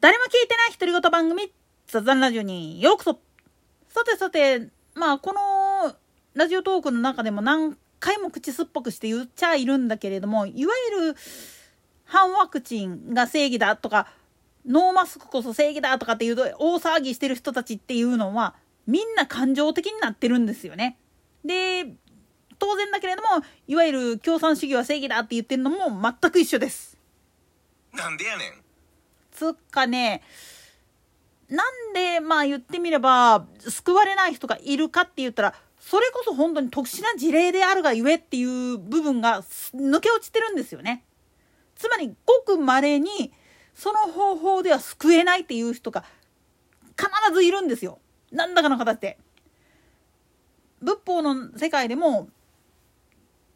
誰も聞いてない独り言番組、雑談ラジオにようこそ。さてさて、まあ、このラジオトークの中でも何回も口酸っぱくして言っちゃいるんだけれども、いわゆる反ワクチンが正義だとか、ノーマスクこそ正義だとかっていうと大騒ぎしてる人たちっていうのは、みんな感情的になってるんですよね。で、当然だけれども、いわゆる共産主義は正義だって言ってるのも全く一緒です。なんでやねん。つかね、なんで、まあ言ってみれば、救われない人がいるかって言ったら、それこそ本当に特殊な事例であるがゆえっていう部分が抜け落ちてるんですよね。つまり、ごく稀に、その方法では救えないっていう人が必ずいるんですよ。なんだかの形で。仏法の世界でも、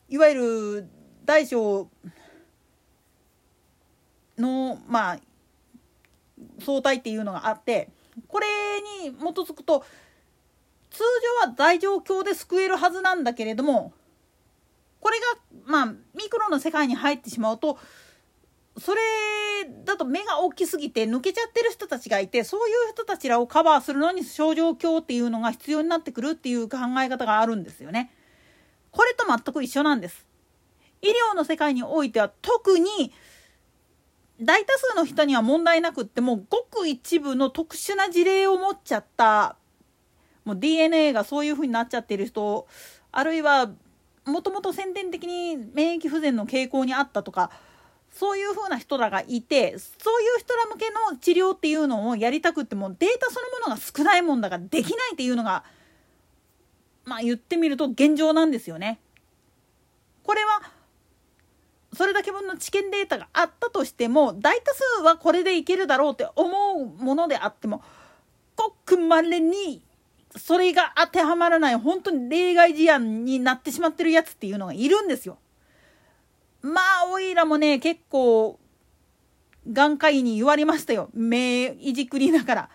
いわゆる大小の、まあ、相対っていうのがあってこれに基づくと通常は大状況で救えるはずなんだけれどもこれがまあミクロの世界に入ってしまうとそれだと目が大きすぎて抜けちゃってる人たちがいてそういう人たちらをカバーするのに症状鏡っていうのが必要になってくるっていう考え方があるんですよね。これと全く一緒なんです。医療の世界においては特に大多数の人には問題なくってもごく一部の特殊な事例を持っちゃったもう DNA がそういう風になっちゃってる人あるいはもともと先天的に免疫不全の傾向にあったとかそういう風な人らがいてそういう人ら向けの治療っていうのをやりたくってもデータそのものが少ないもんだからできないっていうのがまあ言ってみると現状なんですよね。これはそれだけ分の知見データがあったとしても大多数はこれでいけるだろうって思うものであってもごくまれにそれが当てはまらない本当に例外事案になってしまってるやつっていうのがいるんですよ。まあおいらもね結構眼科医に言われましたよ目いじくりながら。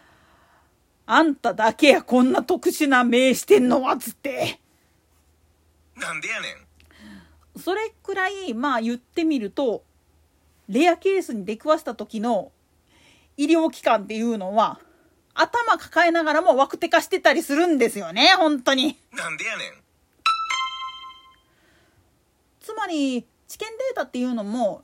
あんただけやこんな特殊な目してんのはつって。なんでやねん。それくらいまあ言ってみるとレアケースに出くわした時の医療機関っていうのは頭抱えながらもワクテ化してたりするんですよね本当に。なんでやねん。つまり治験データっていうのも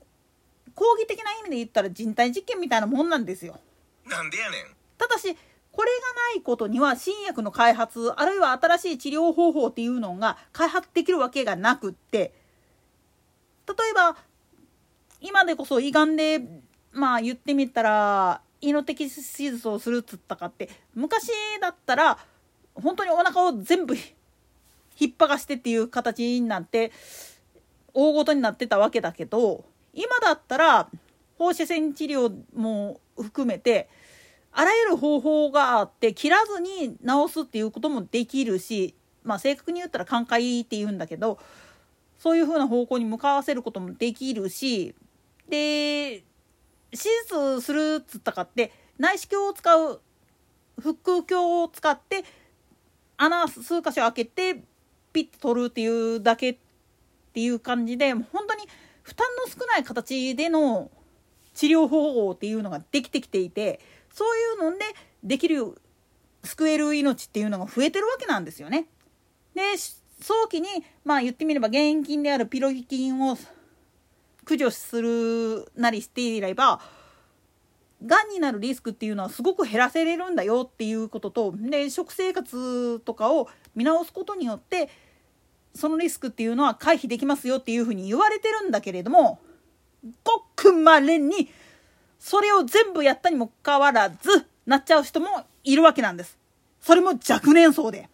講義的な意味で言ったら人体実験みたいなもんなんですよ。なんでやねん。ただしこれがないことには新薬の開発あるいは新しい治療方法っていうのが開発できるわけがなくって例えば今でこそ胃がんでまあ言ってみたら胃の摘出手術をするっつったかって昔だったら本当にお腹を全部引っ張がしてっていう形になって大ごとになってたわけだけど今だったら放射線治療も含めてあらゆる方法があって切らずに治すっていうこともできるしまあ正確に言ったら寛解って言うんだけどそういう風な方向に向かわせることもできるしで手術するっつったかって内視鏡を使う腹腔鏡を使って穴数箇所開けてピッと取るっていうだけっていう感じで本当に負担の少ない形での治療方法っていうのができてきていてそういうのでできる救える命っていうのが増えてるわけなんですよね。で早期にまあ言ってみれば現金であるピロキンを駆除するなりしていればがんになるリスクっていうのはすごく減らせれるんだよっていうこととで食生活とかを見直すことによってそのリスクっていうのは回避できますよっていうふうに言われてるんだけれどもごくまれにそれを全部やったにもかかわらずなっちゃう人もいるわけなんです。それも若年層で。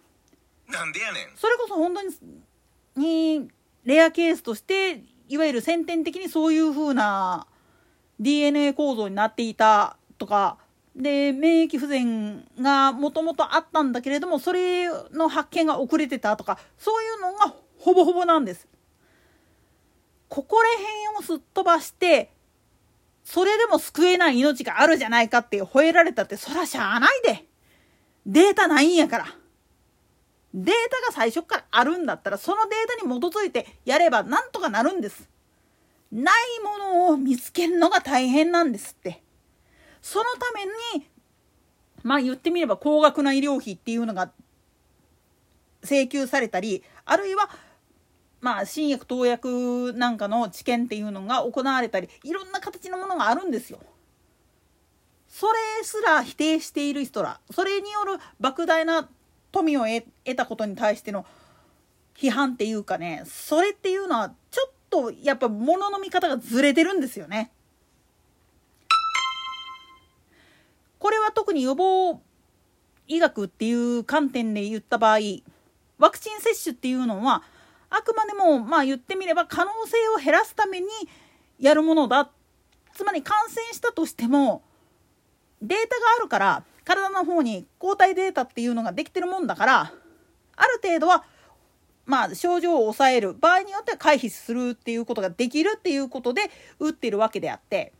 なんでやねん。それこそ本当に、に、レアケースとして、いわゆる先天的にそういう風な DNA 構造になっていたとか、で、免疫不全がもともとあったんだけれども、それの発見が遅れてたとか、そういうのがほぼほぼなんです。ここら辺をすっ飛ばして、それでも救えない命があるじゃないかって吠えられたって、そらしゃあないで。データないんやから。データが最初からあるんだったらそのデータに基づいてやればなんとかなるんです。ないものを見つけるのが大変なんですって。そのためにまあ言ってみれば高額な医療費っていうのが請求されたりあるいはまあ新薬投薬なんかの治験っていうのが行われたりいろんな形のものがあるんですよ。それすら否定している人らそれによる莫大な富を得たことに対しての批判っていうかねそれっていうのはちょっとやっぱ物の見方がずれてるんですよね。これは特に予防医学っていう観点で言った場合ワクチン接種っていうのはあくまでもまあ言ってみれば可能性を減らすためにやるものだつまり感染したとしてもデータがあるから体の方に抗体データっていうのができてるもんだからある程度はまあ症状を抑える場合によっては回避するっていうことができるっていうことで打ってるわけであって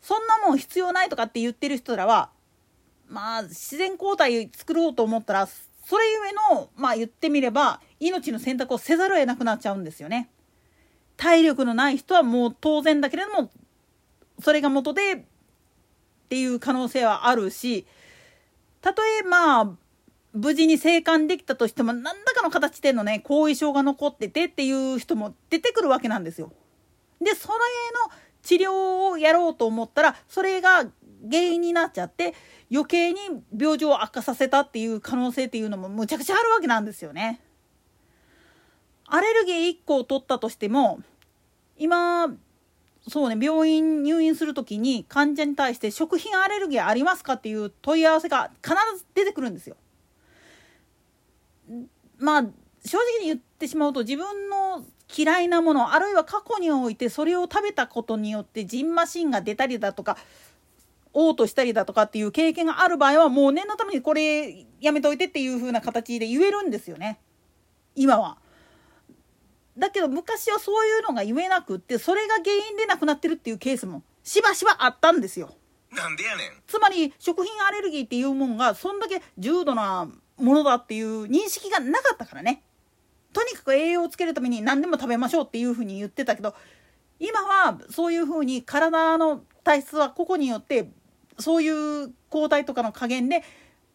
そんなもん必要ないとかって言ってる人らはまあ自然抗体作ろうと思ったらそれゆえのまあ言ってみれば命の選択をせざるを得なくなっちゃうんですよね。体力のない人はもう当然だけれどもそれが元でっていう可能性はあるしたとえまあ無事に生還できたとしても何らかの形でのね後遺症が残っててっていう人も出てくるわけなんですよ。でそれの治療をやろうと思ったらそれが原因になっちゃって余計に病状を悪化させたっていう可能性っていうのもむちゃくちゃあるわけなんですよね。アレルギー1個を取ったとしても今そうね病院入院する時に患者に対して食品アレルギーありますかっていう問い合わせが必ず出てくるんですよ。まあ正直に言ってしまうと自分の嫌いなものあるいは過去においてそれを食べたことによってジンマシンが出たりだとか嘔吐したりだとかっていう経験がある場合はもう念のためにこれやめといてっていう風な形で言えるんですよね今は。だけど昔はそういうのが言えなくってそれが原因で亡くなってるっていうケースもしばしばあったんですよ。なんでやねんつまり食品アレルギーっていうもんがそんだけ重度なものだっていう認識がなかったからね。とにかく栄養をつけるために何でも食べましょうっていうふうに言ってたけど今はそういうふうに体の体質は個々によってそういう抗体とかの加減で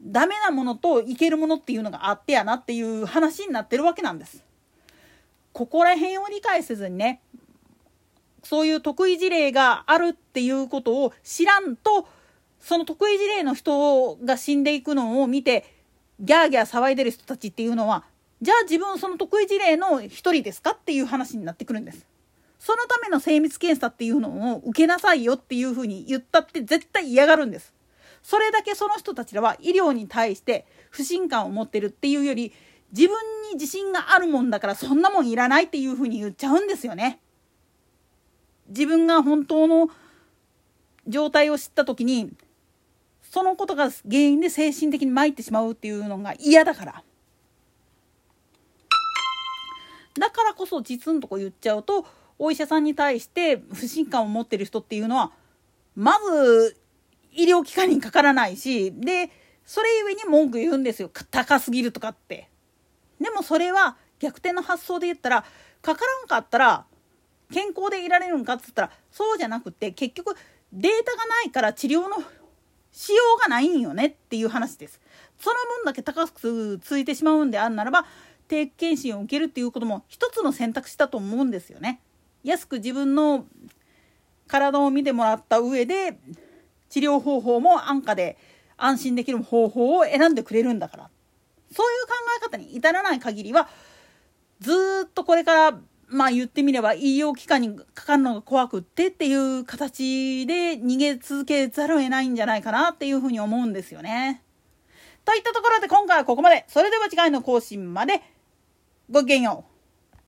ダメなものといけるものっていうのがあってやなっていう話になってるわけなんです。ここら辺を理解せずにねそういう得意事例があるっていうことを知らんとその得意事例の人が死んでいくのを見てギャーギャー騒いでる人たちっていうのはじゃあ自分その得意事例の一人ですかっていう話になってくるんです。そのための精密検査っていうのを受けなさいよっていうふうに言ったって絶対嫌がるんです。それだけその人たちらは医療に対して不信感を持ってるっていうより自分に自信があるもんだからそんなもんいらないっていうふうに言っちゃうんですよね。自分が本当の状態を知った時にそのことが原因で精神的に参ってしまうっていうのが嫌だから。だからこそ実んとこ言っちゃうとお医者さんに対して不信感を持ってる人っていうのはまず医療機関にかからないしでそれゆえに文句言うんですよ高すぎるとかって。でもそれは逆転の発想で言ったらかからんかったら健康でいられるんかっつったらそうじゃなくて結局データがないから治療のしようがないんよねっていう話です。その分だけ高くついてしまうんであんならば定期検診を受けるっていうことも一つの選択肢だと思うんですよね。安く自分の体を見てもらった上で治療方法も安価で安心できる方法を選んでくれるんだからそういう考え方に至らない限りはずっとこれからまあ言ってみれば医療機関にかかるのが怖くってっていう形で逃げ続けざるを得ないんじゃないかなっていうふうに思うんですよね。といったところで今回はここまで。それでは次回の更新までごきげんよう。